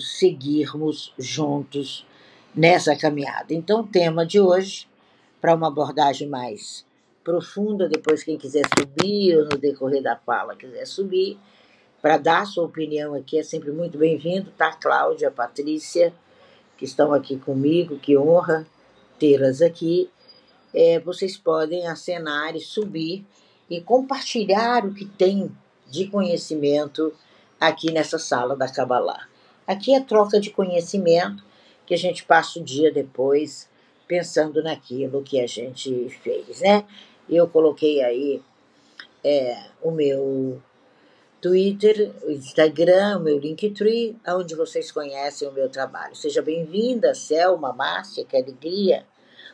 seguirmos juntos nessa caminhada. Então, o tema de hoje, para uma abordagem mais profunda, depois quem quiser subir ou no decorrer da fala quiser subir, para dar sua opinião aqui é sempre muito bem-vindo, tá? Cláudia, Patrícia, que estão aqui comigo, que honra tê-las aqui. É, vocês podem acenar e subir e compartilhar o que tem de conhecimento aqui nessa sala da Kabbalah. Aqui é troca de conhecimento que a gente passa o dia depois pensando naquilo que a gente fez, né? Eu coloquei aí é, o meu Twitter, o Instagram, o meu Linktree, onde vocês conhecem o meu trabalho. Seja bem-vinda, Selma, Márcia, que alegria.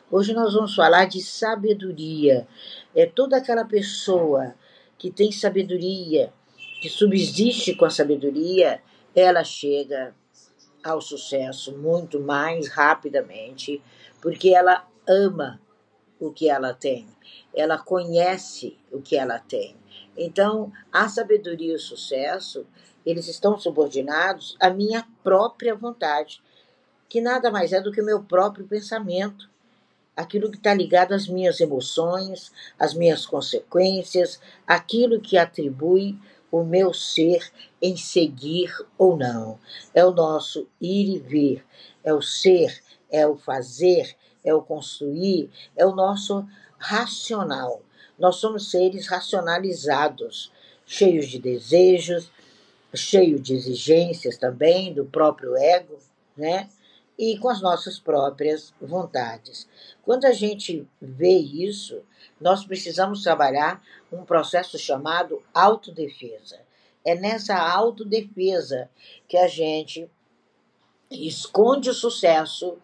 Hoje nós vamos falar de sabedoria. É toda aquela pessoa que tem sabedoria, que subsiste com a sabedoria, ela chega ao sucesso muito mais rapidamente, porque ela ama o que ela tem, ela conhece o que ela tem. Então, a sabedoria e o sucesso, eles estão subordinados à minha própria vontade, que nada mais é do que o meu próprio pensamento, aquilo que está ligado às minhas emoções, às minhas consequências, aquilo que atribui o meu ser em seguir ou não. É o nosso ir e vir, é o ser, é o fazer, é o construir, é o nosso racional. Nós somos seres racionalizados, cheios de desejos, cheios de exigências também do próprio ego, né? E com as nossas próprias vontades. Quando a gente vê isso, nós precisamos trabalhar um processo chamado autodefesa. É nessa autodefesa que a gente esconde o sucesso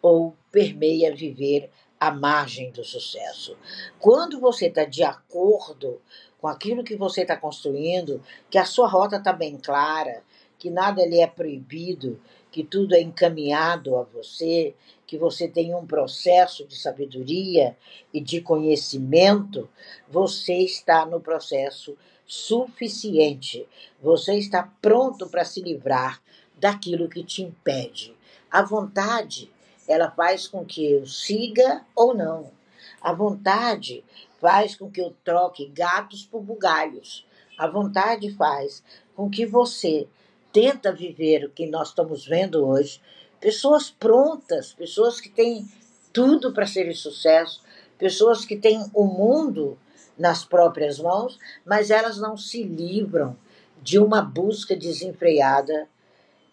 ou permeia viver à margem do sucesso. Quando você está de acordo com aquilo que você está construindo, que a sua rota está bem clara, que nada lhe é proibido, que tudo é encaminhado a você, que você tem um processo de sabedoria e de conhecimento, você está no processo suficiente. Você está pronto para se livrar daquilo que te impede. A vontade, ela faz com que eu siga ou não. A vontade faz com que eu troque gatos por bugalhos. A vontade faz com que você tenta viver o que nós estamos vendo hoje, pessoas prontas, pessoas que têm tudo para serem sucesso, pessoas que têm o mundo nas próprias mãos, mas elas não se livram de uma busca desenfreada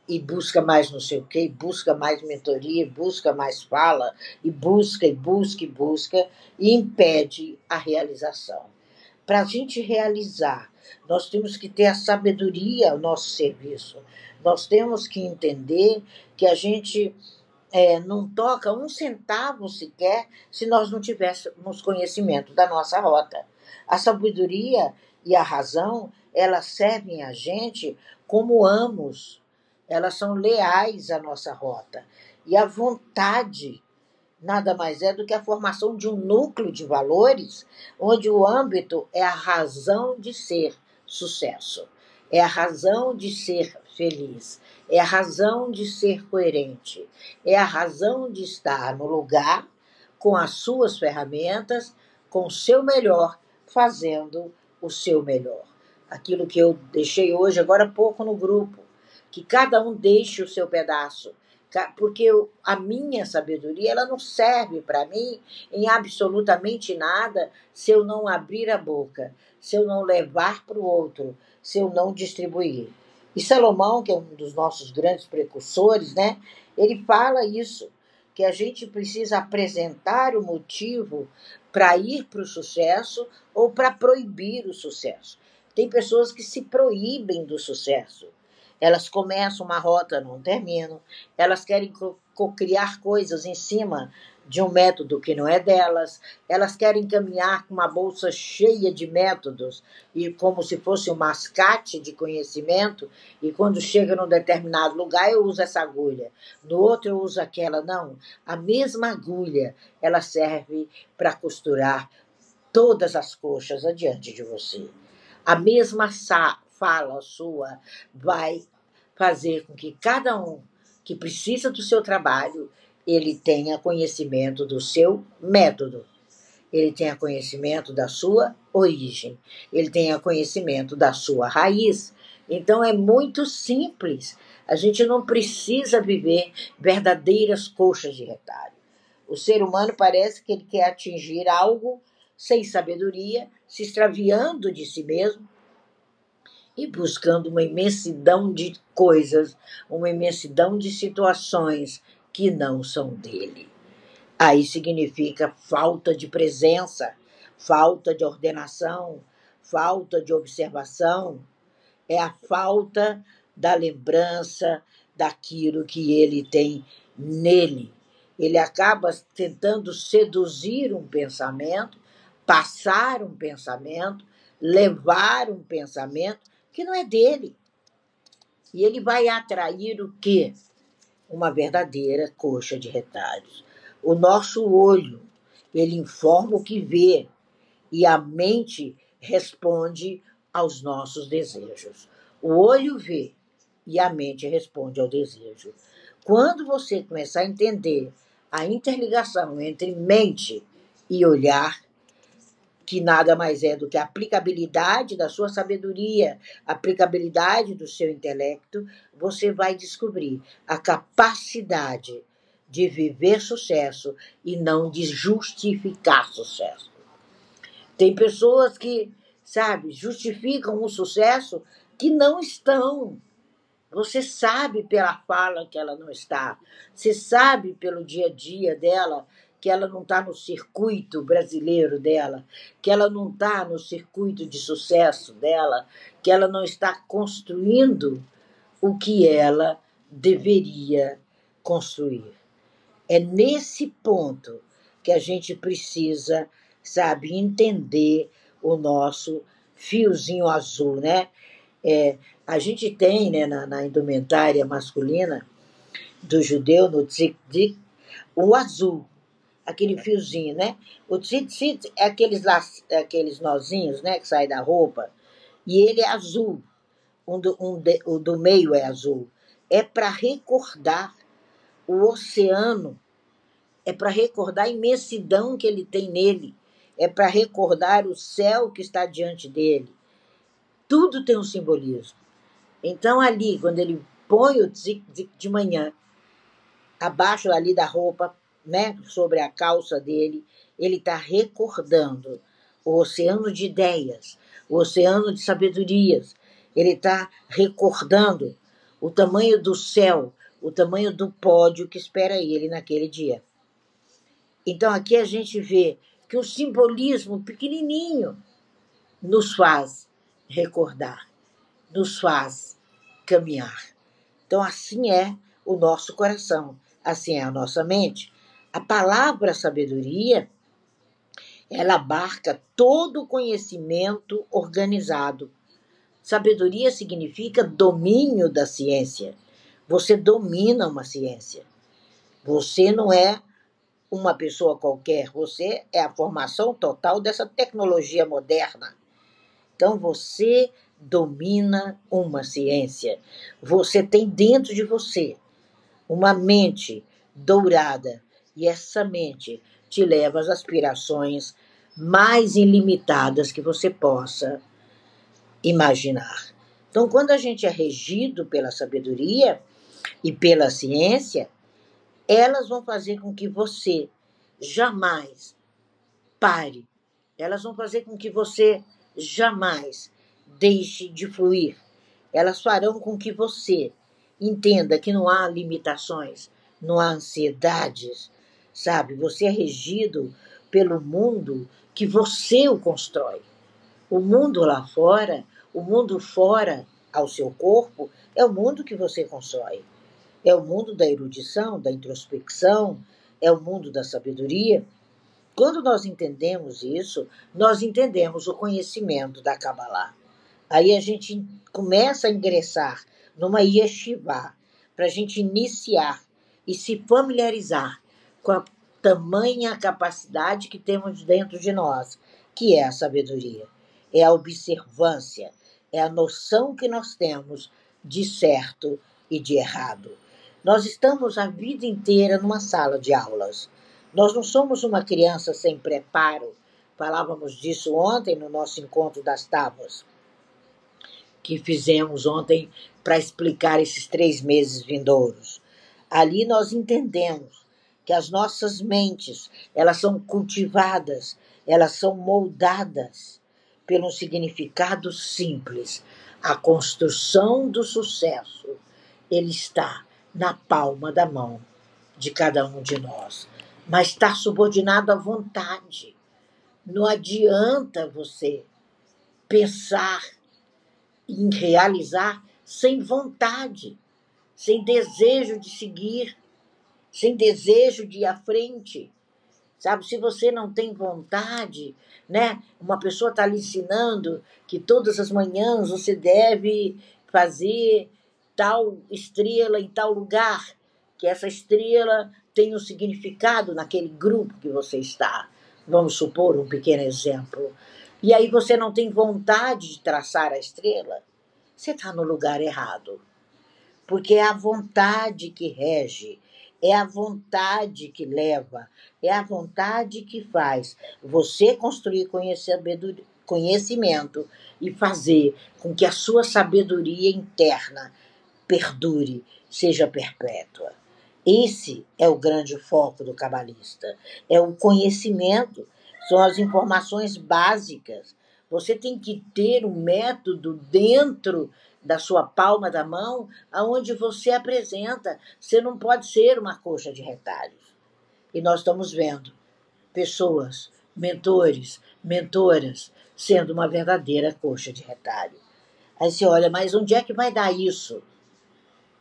e busca mais não sei o quê, busca mais mentoria, busca mais fala, e busca, e busca, e busca, e impede a realização. Para a gente realizar, nós temos que ter a sabedoria ao nosso serviço. Nós temos que entender que a gente é, não toca um centavo sequer se nós não tivéssemos conhecimento da nossa rota. A sabedoria e a razão, elas servem a gente como amos, elas são leais à nossa rota. E a vontade nada mais é do que a formação de um núcleo de valores onde o âmbito é a razão de ser sucesso, é a razão de ser feliz, é a razão de ser coerente, é a razão de estar no lugar com as suas ferramentas, com o seu melhor, fazendo o seu melhor. Aquilo que eu deixei hoje, agora há pouco no grupo, que cada um deixe o seu pedaço, porque a minha sabedoria ela não serve para mim em absolutamente nada se eu não abrir a boca, se eu não levar para o outro, se eu não distribuir. E Salomão, que é um dos nossos grandes precursores, né, ele fala isso, que a gente precisa apresentar o motivo para ir para o sucesso ou para proibir o sucesso. Tem pessoas que se proíbem do sucesso. Elas começam uma rota, não terminam. Elas querem criar coisas em cima de um método que não é delas. Elas querem caminhar com uma bolsa cheia de métodos e como se fosse um mascate de conhecimento. E quando chega num determinado lugar, eu uso essa agulha. No outro, eu uso aquela. Não. A mesma agulha ela serve para costurar todas as coxas adiante de você. A mesma fala sua vai fazer com que cada um que precisa do seu trabalho, ele tenha conhecimento do seu método. Ele tenha conhecimento da sua origem, ele tenha conhecimento da sua raiz. Então é muito simples. A gente não precisa viver verdadeiras coxas de retalho. O ser humano parece que ele quer atingir algo sem sabedoria, se extraviando de si mesmo e buscando uma imensidão de coisas, uma imensidão de situações que não são dele. Aí significa falta de presença, falta de ordenação, falta de observação, é a falta da lembrança daquilo que ele tem nele. Ele acaba tentando seduzir um pensamento, passar um pensamento, levar um pensamento que não é dele. E ele vai atrair o quê? Uma verdadeira coxa de retalhos. O nosso olho, ele informa o que vê, e a mente responde aos nossos desejos. O olho vê e a mente responde ao desejo. Quando você começar a entender a interligação entre mente e olhar, que nada mais é do que a aplicabilidade da sua sabedoria, aplicabilidade do seu intelecto, você vai descobrir a capacidade de viver sucesso e não de justificar sucesso. Tem pessoas que, sabe, justificam o sucesso que não estão. Você sabe pela fala que ela não está. Você sabe pelo dia a dia dela que ela não está no circuito brasileiro dela, que ela não está no circuito de sucesso dela, que ela não está construindo o que ela deveria construir. É nesse ponto que a gente precisa, sabe, entender o nosso fiozinho azul, né? É, a gente tem né, na, na indumentária masculina do judeu, no tzik o azul, aquele fiozinho, né? O tzitzit é aqueles, é aqueles nozinhos, né, que saem da roupa, e ele é azul. Um do, um de, o do meio é azul. É para recordar o oceano, é para recordar a imensidão que ele tem nele, é para recordar o céu que está diante dele. Tudo tem um simbolismo. Então, ali, quando ele põe o tzik de manhã, abaixo ali da roupa, né, sobre a calça dele, ele está recordando o oceano de ideias, o oceano de sabedorias. Ele está recordando o tamanho do céu, o tamanho do pódio que espera ele naquele dia. Então aqui a gente vê que o simbolismo pequenininho nos faz recordar, nos faz caminhar. Então assim é o nosso coração, assim é a nossa mente, a palavra sabedoria, ela abarca todo o conhecimento organizado. Sabedoria significa domínio da ciência. Você domina uma ciência. Você não é uma pessoa qualquer, você é a formação total dessa tecnologia moderna. Então você domina uma ciência. Você tem dentro de você uma mente dourada e essa mente te leva às aspirações mais ilimitadas que você possa imaginar. Então, quando a gente é regido pela sabedoria e pela ciência, elas vão fazer com que você jamais pare. Elas vão fazer com que você jamais deixe de fluir. Elas farão com que você entenda que não há limitações, não há ansiedades, sabe? Você é regido pelo mundo que você o constrói. O mundo lá fora, o mundo fora ao seu corpo, é o mundo que você constrói. É o mundo da erudição, da introspecção, é o mundo da sabedoria. Quando nós entendemos isso, nós entendemos o conhecimento da Kabbalah. Aí a gente começa a ingressar numa yeshiva, para a gente iniciar e se familiarizar com a tamanha capacidade que temos dentro de nós, que é a sabedoria, é a observância, é a noção que nós temos de certo e de errado. Nós estamos a vida inteira numa sala de aulas. Nós não somos uma criança sem preparo. Falávamos disso ontem no nosso encontro das tábuas, que fizemos ontem para explicar esses três meses vindouros. Ali nós entendemos que as nossas mentes, elas são cultivadas, elas são moldadas pelo significado simples. A construção do sucesso, ele está na palma da mão de cada um de nós, mas está subordinado à vontade. Não adianta você pensar em realizar sem vontade, sem desejo de seguir, sem desejo de ir à frente. Sabe, se você não tem vontade, né? Uma pessoa está lhe ensinando que todas as manhãs você deve fazer tal estrela em tal lugar, que essa estrela tem um significado naquele grupo que você está. Vamos supor um pequeno exemplo. E aí você não tem vontade de traçar a estrela, você está no lugar errado. Porque é a vontade que rege, é a vontade que leva, é a vontade que faz você construir conhecimento e fazer com que a sua sabedoria interna perdure, seja perpétua. Esse é o grande foco do cabalista. É o conhecimento, são as informações básicas. Você tem que ter um método dentro da sua palma da mão aonde você apresenta. Você não pode ser uma coxa de retalhos. E nós estamos vendo pessoas, mentores, mentoras, sendo uma verdadeira coxa de retalho. Aí você olha, mas onde é que vai dar isso?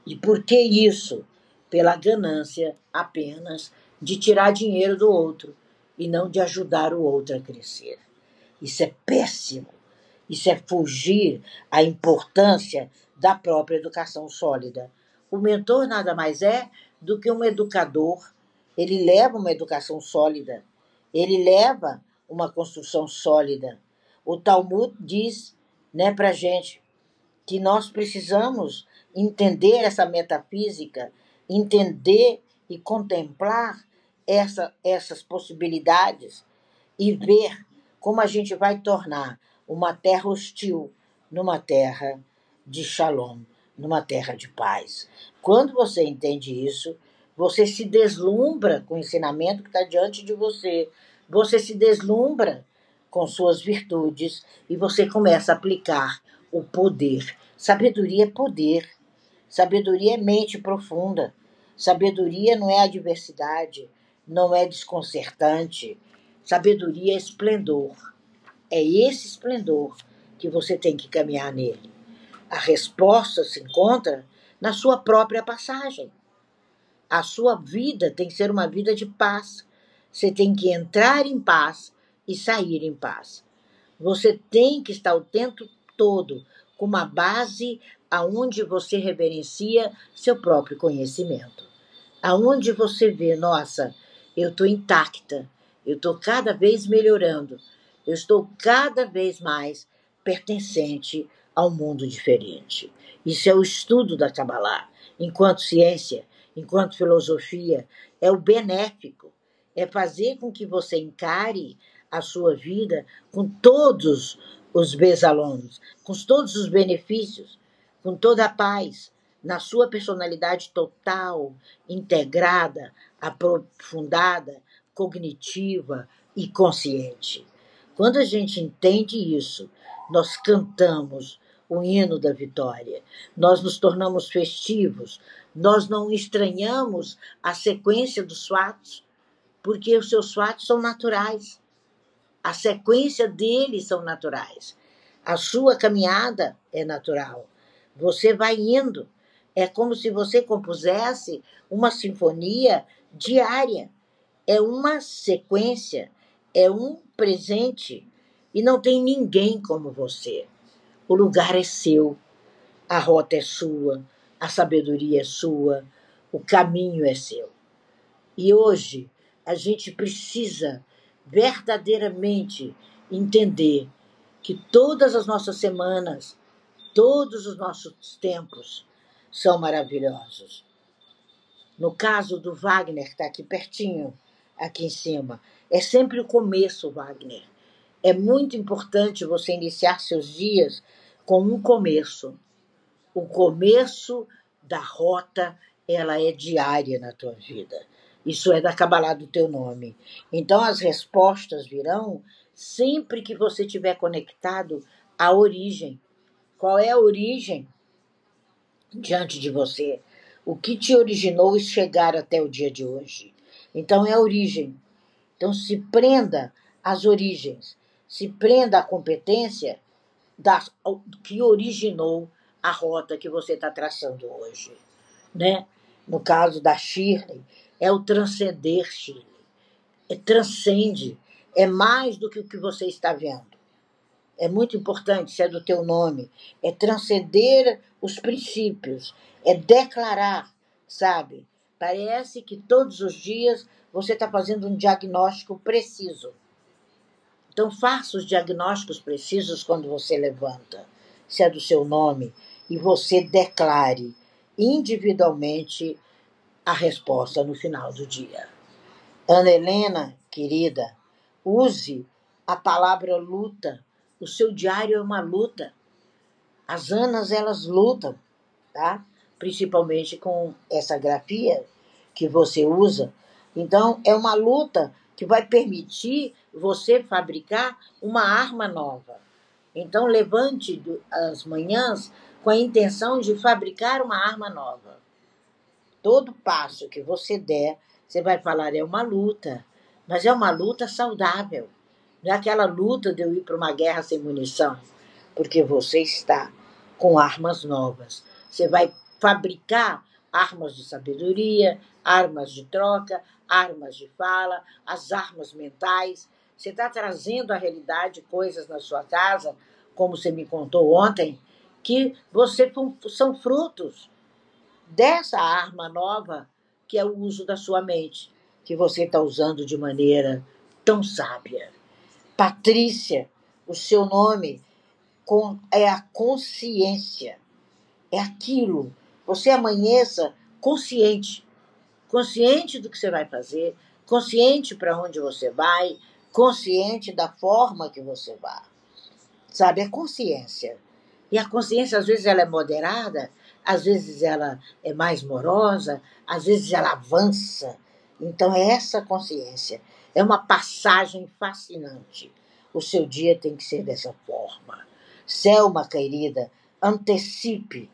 E por que isso? Pela ganância apenas de tirar dinheiro do outro e não de ajudar o outro a crescer. Isso é péssimo. Isso é fugir à importância da própria educação sólida. O mentor nada mais é do que um educador. Ele leva uma educação sólida. Ele leva uma construção sólida. O Talmud diz né, para gente que nós precisamos entender essa metafísica, entender e contemplar essa, essas possibilidades e ver como a gente vai tornar uma terra hostil numa terra de shalom, numa terra de paz. Quando você entende isso, você se deslumbra com o ensinamento que está diante de você, você se deslumbra com suas virtudes e você começa a aplicar o poder. Sabedoria é poder. Sabedoria é mente profunda. Sabedoria não é adversidade, não é desconcertante. Sabedoria é esplendor. É esse esplendor que você tem que caminhar nele. A resposta se encontra na sua própria passagem. A sua vida tem que ser uma vida de paz. Você tem que entrar em paz e sair em paz. Você tem que estar o tempo todo com uma base aonde você reverencia seu próprio conhecimento. Aonde você vê, nossa, eu estou intacta, eu estou cada vez melhorando, eu estou cada vez mais pertencente ao mundo diferente. Isso é o estudo da Kabbalah, enquanto ciência, enquanto filosofia, é o benéfico, é fazer com que você encare a sua vida com todos os bezalunos, com todos os benefícios, com toda a paz, na sua personalidade total, integrada, aprofundada, cognitiva e consciente. Quando a gente entende isso, nós cantamos o hino da vitória, nós nos tornamos festivos, nós não estranhamos a sequência dos fatos, porque os seus fatos são naturais. A sequência deles são naturais. A sua caminhada é natural. Você vai indo. É como se você compusesse uma sinfonia diária. É uma sequência, é um presente. E não tem ninguém como você. O lugar é seu, a rota é sua, a sabedoria é sua, o caminho é seu. E hoje a gente precisa verdadeiramente entender que todas as nossas semanas, todos os nossos tempos, são maravilhosos. No caso do Wagner, que está aqui pertinho, aqui em cima, é sempre o começo, Wagner. É muito importante você iniciar seus dias com um começo. O começo da rota, ela é diária na tua vida. Isso é da Kabbalah do teu nome. Então as respostas virão sempre que você estiver conectado à origem. Qual é a origem diante de você? O que te originou chegar até o dia de hoje? Então é a origem. Então se prenda às origens, se prenda à competência da, que originou a rota que você está traçando hoje, né? No caso da Shirley, é o transcender, Shirley. É transcende, é mais do que o que você está vendo. É muito importante, se é do teu nome, é transcender os princípios, é declarar, sabe? Parece que todos os dias você está fazendo um diagnóstico preciso. Então, faça os diagnósticos precisos quando você levanta, se é do seu nome, e você declare individualmente a resposta no final do dia. Ana Helena, querida, use a palavra luta. O seu diário é uma luta. As Anas, elas lutam, tá? Principalmente com essa grafia que você usa. Então, é uma luta que vai permitir você fabricar uma arma nova. Então, levante as manhãs com a intenção de fabricar uma arma nova. Todo passo que você der, você vai falar é uma luta, mas é uma luta saudável. Não é aquela luta de eu ir para uma guerra sem munição, porque você está com armas novas. Você vai fabricar armas de sabedoria, armas de troca, armas de fala, as armas mentais. Você está trazendo à realidade coisas na sua casa, como você me contou ontem, que você são frutos dessa arma nova que é o uso da sua mente, que você está usando de maneira tão sábia. Patrícia, o seu nome é a consciência, é aquilo. Você amanheça consciente, consciente do que você vai fazer, consciente para onde você vai, consciente da forma que você vai. Sabe, é consciência. E a consciência, às vezes, ela é moderada, às vezes ela é mais morosa, às vezes ela avança. Então, é essa consciência. É uma passagem fascinante. O seu dia tem que ser dessa forma. Selma, querida, antecipe.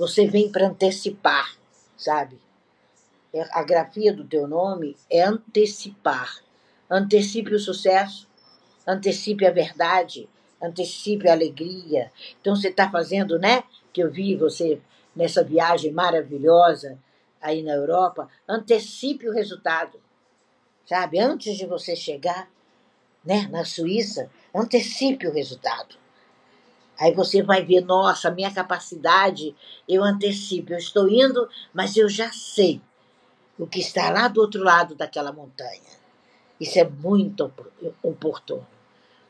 Você vem para antecipar, sabe? É, a grafia do teu nome é antecipar. Antecipe o sucesso, antecipe a verdade, antecipe a alegria. Então você está fazendo, né? Que eu vi você nessa viagem maravilhosa aí na Europa, antecipe o resultado. Sabe? Antes de você chegar, né, na Suíça, antecipe o resultado. Aí você vai ver, nossa, minha capacidade, eu antecipo, eu estou indo, mas eu já sei o que está lá do outro lado daquela montanha. Isso é muito oportuno.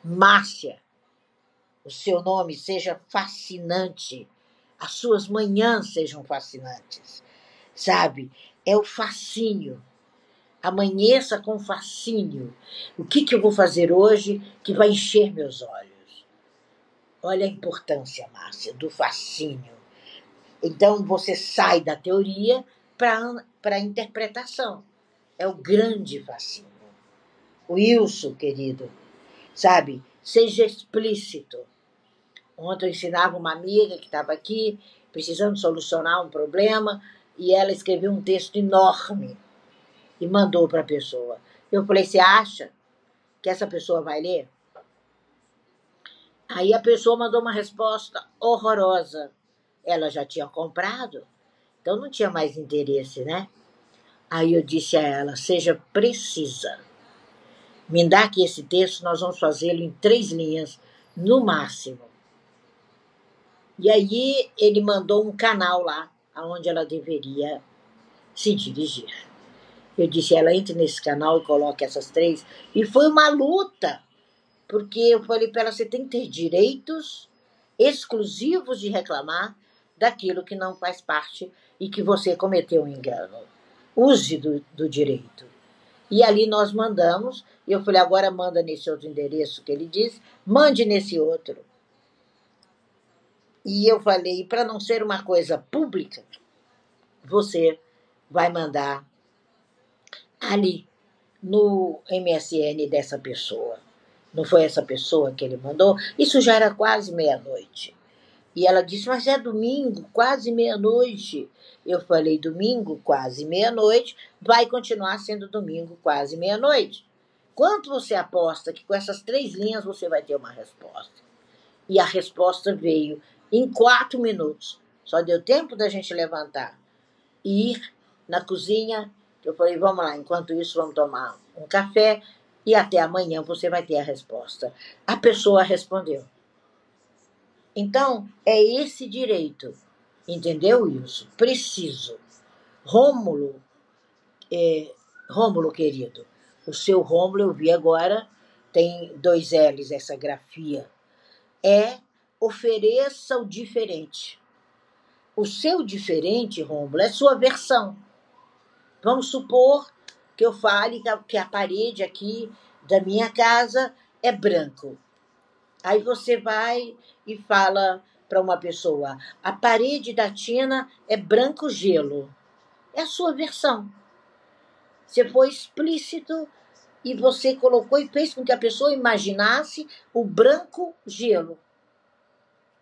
Márcia, o seu nome seja fascinante, as suas manhãs sejam fascinantes, sabe? É o fascínio. Amanheça com fascínio. O que, que eu vou fazer hoje que vai encher meus olhos? Olha a importância, Márcia, do fascínio. Então você sai da teoria para a interpretação. É o grande fascínio. Wilson, querido, sabe? Seja explícito. Ontem eu ensinava uma amiga que estava aqui, precisando solucionar um problema, e ela escreveu um texto enorme e mandou para a pessoa. Eu falei: Você acha que essa pessoa vai ler? Aí a pessoa mandou uma resposta horrorosa. Ela já tinha comprado, então não tinha mais interesse, né? Aí eu disse a ela: Seja precisa. Me dá aqui esse texto, nós vamos fazê-lo em três linhas, no máximo. E aí ele mandou um canal lá, aonde ela deveria se dirigir. Eu disse, ela entre nesse canal e coloque essas três. E foi uma luta, porque eu falei para ela, você tem que ter direitos exclusivos de reclamar, daquilo que não faz parte e que você cometeu um engano. Use do, do direito. E ali nós mandamos, e eu falei, agora manda nesse outro endereço que ele disse, mande nesse outro. E eu falei, para não ser uma coisa pública, você vai mandar ali no MSN dessa pessoa. Não foi essa pessoa que ele mandou? Isso já era quase meia-noite. E ela disse: Mas é domingo, quase meia-noite. Eu falei: Domingo, quase meia-noite, vai continuar sendo domingo, quase meia-noite. Quanto você aposta que com essas três linhas você vai ter uma resposta? E a resposta veio em quatro minutos. Só deu tempo da gente levantar, ir na cozinha. Eu falei: Vamos lá, enquanto isso, vamos tomar um café e até amanhã você vai ter a resposta. A pessoa respondeu. Então, é esse direito. Entendeu isso? Preciso. Rômulo, é, Rômulo querido, o seu Rômulo eu vi agora, tem dois L's essa grafia. É ofereça o diferente. O seu diferente, Rômulo, é sua versão. Vamos supor que eu fale que a parede aqui da minha casa é branco. Aí você vai e fala para uma pessoa: a parede da Tina é branco gelo. É a sua versão. Você foi explícito e você colocou e fez com que a pessoa imaginasse o branco gelo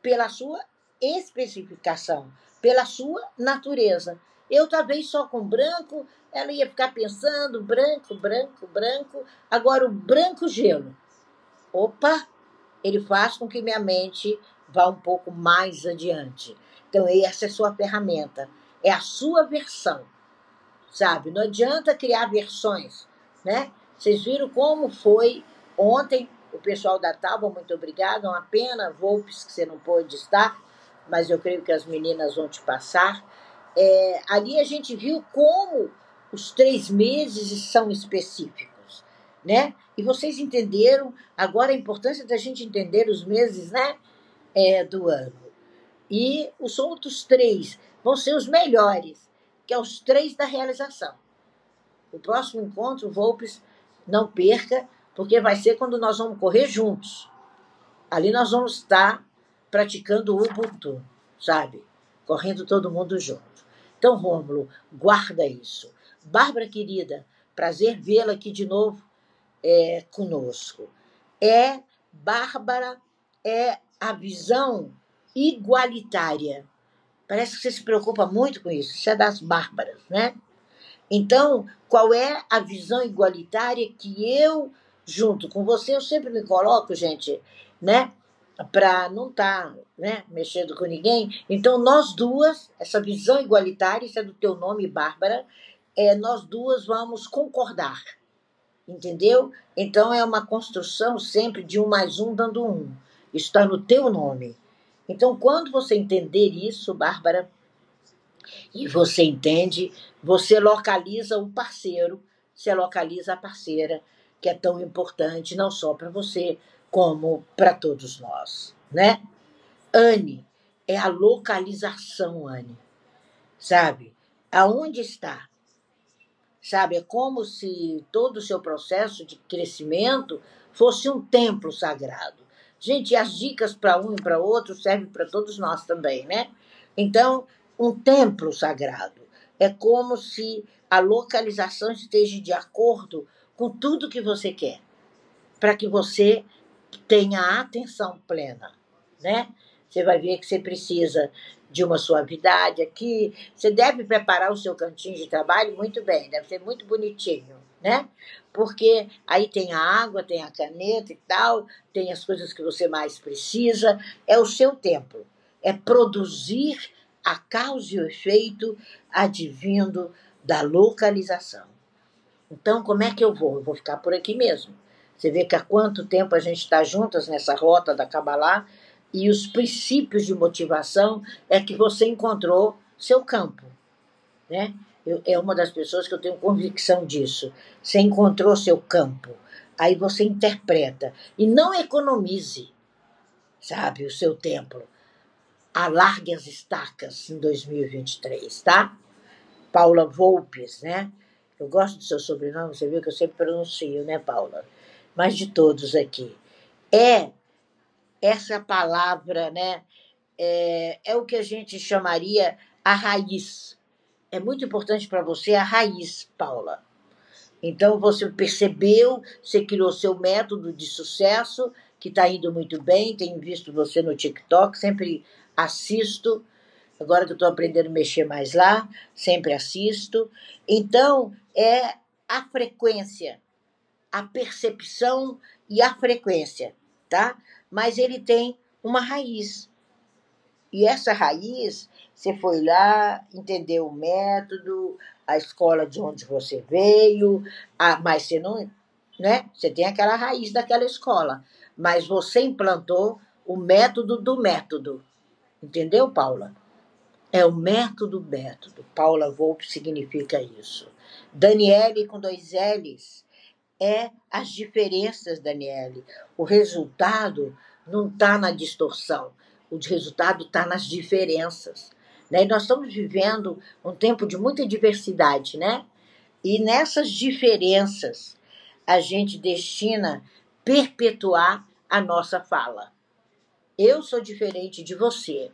pela sua especificação, pela sua natureza. Eu talvez só com branco, ela ia ficar pensando branco, branco, branco. Agora o branco gelo. Opa, ele faz com que minha mente vá um pouco mais adiante. Então essa é a sua ferramenta, é a sua versão. Sabe? Não adianta criar versões, né? Vocês viram como foi ontem o pessoal da Tábua, muito obrigado. Uma pena, Volpes, que você não pôde estar, mas eu creio que as meninas vão te passar. É, ali a gente viu como os três meses são específicos, né? E vocês entenderam agora a importância da gente entender os meses, né, é, do ano. E os outros três vão ser os melhores, que é os três da realização. O próximo encontro, Volpes, não perca, porque vai ser quando nós vamos correr juntos. Ali nós vamos estar praticando o Ubuntu, sabe? Correndo todo mundo junto. Então, Rômulo, guarda isso. Bárbara querida, prazer vê-la aqui de novo é, conosco. É, Bárbara, é a visão igualitária. Parece que você se preocupa muito com isso. Isso é das Bárbaras, né? Então, qual é a visão igualitária que eu, junto com você, eu sempre me coloco, gente, né? para não estar tá, né, mexendo com ninguém. Então, nós duas, essa visão igualitária, isso é do teu nome, Bárbara, é, nós duas vamos concordar. Entendeu? Então, é uma construção sempre de um mais um dando um. Está no teu nome. Então, quando você entender isso, Bárbara, e você entende, você localiza o parceiro, você localiza a parceira, que é tão importante, não só para você, como para todos nós, né? Anne é a localização, Anne. Sabe? Aonde está? Sabe? É como se todo o seu processo de crescimento fosse um templo sagrado. Gente, as dicas para um e para outro servem para todos nós também, né? Então, um templo sagrado é como se a localização esteja de acordo com tudo que você quer, para que você tenha atenção plena, né? Você vai ver que você precisa de uma suavidade aqui. Você deve preparar o seu cantinho de trabalho muito bem, deve ser muito bonitinho, né? Porque aí tem a água, tem a caneta e tal, tem as coisas que você mais precisa. É o seu templo. É produzir a causa e o efeito advindo da localização. Então, como é que eu vou? Eu vou ficar por aqui mesmo. Você vê que há quanto tempo a gente está juntas nessa rota da Kabbalah e os princípios de motivação é que você encontrou seu campo, né? Eu, é uma das pessoas que eu tenho convicção disso. Você encontrou seu campo, aí você interpreta e não economize, sabe, o seu templo. alargue as estacas em 2023, tá? Paula Volpes, né? Eu gosto do seu sobrenome, você viu que eu sempre pronuncio, né, Paula? Mas de todos aqui. É essa palavra, né? É, é o que a gente chamaria a raiz. É muito importante para você a raiz, Paula. Então você percebeu, você criou seu método de sucesso, que está indo muito bem. Tenho visto você no TikTok, sempre assisto. Agora que eu estou aprendendo a mexer mais lá, sempre assisto. Então, é a frequência, a percepção e a frequência, tá? Mas ele tem uma raiz. E essa raiz, você foi lá, entendeu o método, a escola de onde você veio, a, mas você não, né? Você tem aquela raiz daquela escola, mas você implantou o método do método. Entendeu, Paula? É o método método. Paula Volpe significa isso. Daniele com dois L's é as diferenças, Daniele. O resultado não está na distorção, o resultado está nas diferenças. Né? E nós estamos vivendo um tempo de muita diversidade, né? E nessas diferenças a gente destina perpetuar a nossa fala. Eu sou diferente de você,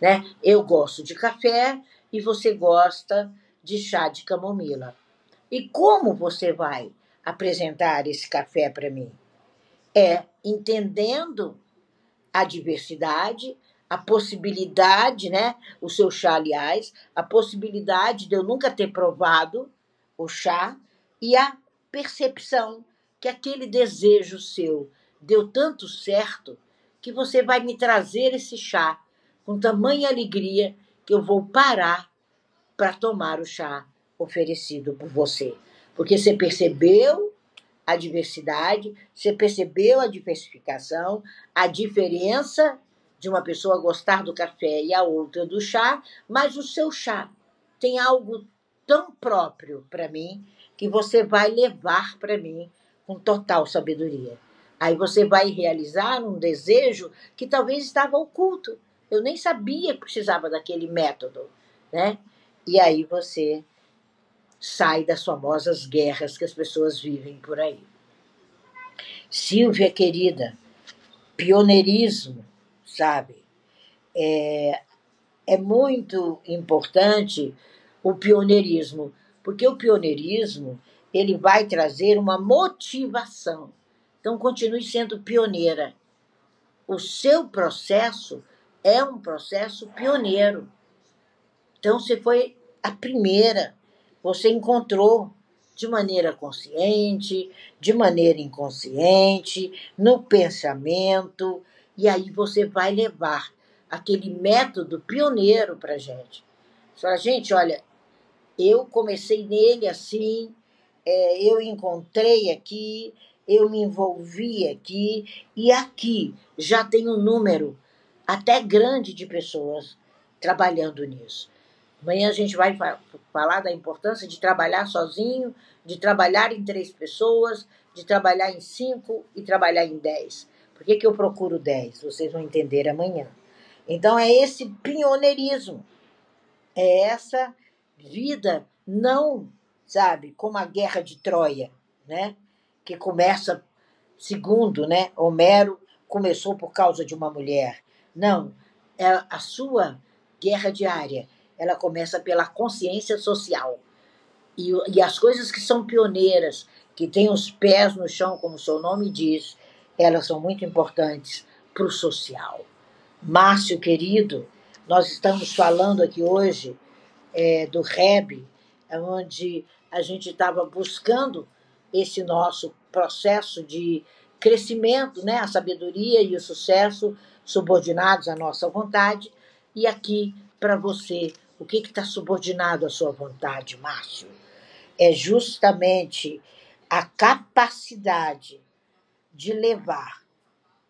né? Eu gosto de café e você gosta de chá de camomila. E como você vai apresentar esse café para mim? É entendendo a diversidade, a possibilidade, né? O seu chá, aliás, a possibilidade de eu nunca ter provado o chá e a percepção que aquele desejo seu deu tanto certo que você vai me trazer esse chá com tamanha alegria que eu vou parar para tomar o chá oferecido por você. Porque você percebeu a diversidade, você percebeu a diversificação, a diferença de uma pessoa gostar do café e a outra do chá, mas o seu chá tem algo tão próprio para mim que você vai levar para mim com total sabedoria. Aí você vai realizar um desejo que talvez estava oculto. Eu nem sabia que precisava daquele método, né? E aí você sai das famosas guerras que as pessoas vivem por aí. Silvia querida, pioneirismo, sabe? É, é muito importante o pioneirismo, porque o pioneirismo ele vai trazer uma motivação então, continue sendo pioneira. O seu processo é um processo pioneiro. Então, você foi a primeira. Você encontrou de maneira consciente, de maneira inconsciente, no pensamento, e aí você vai levar aquele método pioneiro para gente. Fala, gente, olha, eu comecei nele assim, é, eu encontrei aqui, eu me envolvi aqui e aqui já tem um número até grande de pessoas trabalhando nisso. Amanhã a gente vai falar da importância de trabalhar sozinho, de trabalhar em três pessoas, de trabalhar em cinco e trabalhar em dez. Por que, que eu procuro dez? Vocês vão entender amanhã. Então é esse pioneirismo, é essa vida não, sabe, como a guerra de Troia, né? que começa, segundo né, Homero, começou por causa de uma mulher. Não, é a sua guerra diária. Ela começa pela consciência social. E, e as coisas que são pioneiras, que têm os pés no chão, como o seu nome diz, elas são muito importantes para o social. Márcio, querido, nós estamos falando aqui hoje é, do REB, onde a gente estava buscando esse nosso processo de crescimento, né? a sabedoria e o sucesso subordinados à nossa vontade. E aqui, para você, o que está subordinado à sua vontade, Márcio? É justamente a capacidade de levar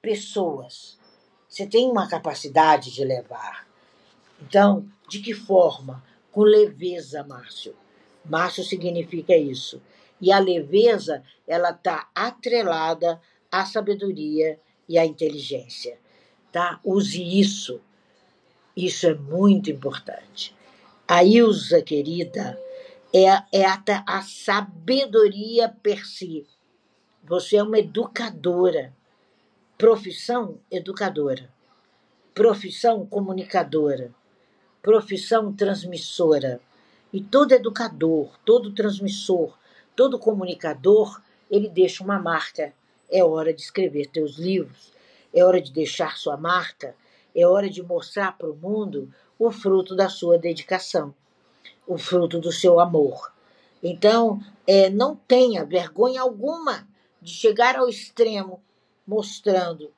pessoas. Você tem uma capacidade de levar. Então, de que forma? Com leveza, Márcio. Márcio significa isso. E a leveza, ela está atrelada à sabedoria e à inteligência. Tá? Use isso. Isso é muito importante. A Ilza, querida, é, é a, a sabedoria per si. Você é uma educadora. Profissão educadora. Profissão comunicadora. Profissão transmissora. E todo educador, todo transmissor, todo comunicador, ele deixa uma marca. É hora de escrever teus livros, é hora de deixar sua marca, é hora de mostrar para o mundo o fruto da sua dedicação, o fruto do seu amor. Então, é, não tenha vergonha alguma de chegar ao extremo, mostrando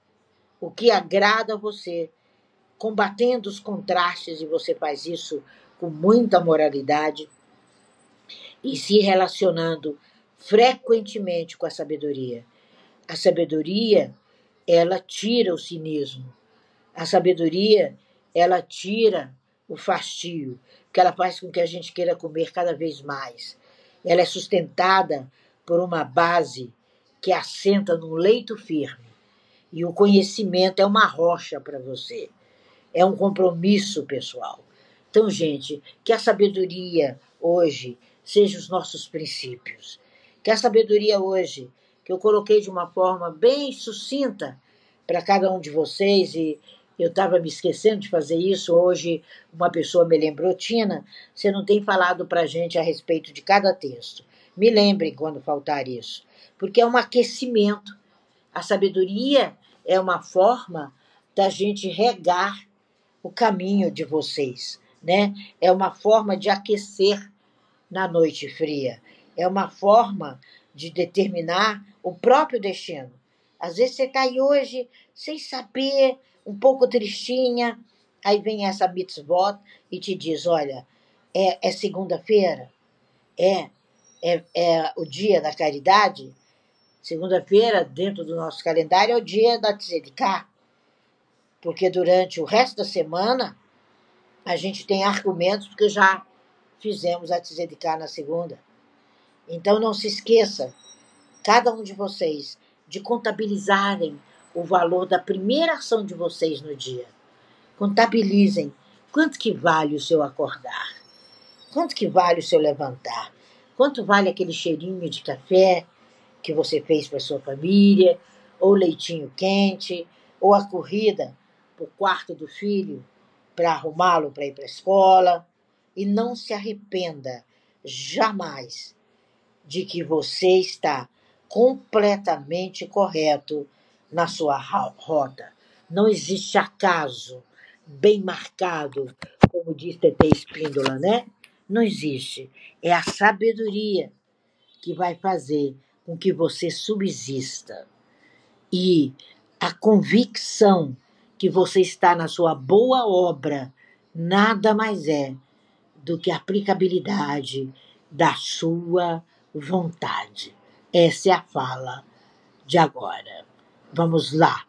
o que agrada a você, combatendo os contrastes, e você faz isso com muita moralidade, e se relacionando frequentemente com a sabedoria. A sabedoria, ela tira o cinismo. A sabedoria, ela tira o fastio, que ela faz com que a gente queira comer cada vez mais. Ela é sustentada por uma base que assenta num leito firme. E o conhecimento é uma rocha para você. É um compromisso pessoal. Então, gente, que a sabedoria hoje seja os nossos princípios. Que a sabedoria hoje, que eu coloquei de uma forma bem sucinta para cada um de vocês, e eu estava me esquecendo de fazer isso, hoje uma pessoa me lembrou, Tina, você não tem falado para a gente a respeito de cada texto. Me lembrem quando faltar isso, porque é um aquecimento. A sabedoria é uma forma da gente regar o caminho de vocês, né? É uma forma de aquecer na noite fria é uma forma de determinar o próprio destino. Às vezes você está aí hoje sem saber, um pouco tristinha, aí vem essa mitzvot e te diz: olha, é, é segunda-feira, é, é, é o dia da caridade. Segunda-feira, dentro do nosso calendário, é o dia da tzedikah, porque durante o resto da semana a gente tem argumentos, porque já fizemos a tzedikah na segunda. Então não se esqueça, cada um de vocês, de contabilizarem o valor da primeira ação de vocês no dia. Contabilizem quanto que vale o seu acordar, quanto que vale o seu levantar, quanto vale aquele cheirinho de café que você fez para sua família, ou leitinho quente, ou a corrida para o quarto do filho para arrumá-lo para ir para a escola. E não se arrependa jamais de que você está completamente correto na sua rota. Não existe acaso bem marcado, como diz Tete Espíndola, né? Não existe. É a sabedoria que vai fazer com que você subsista. E a convicção que você está na sua boa obra nada mais é do que a aplicabilidade da sua vontade. Essa é a fala de agora. Vamos lá.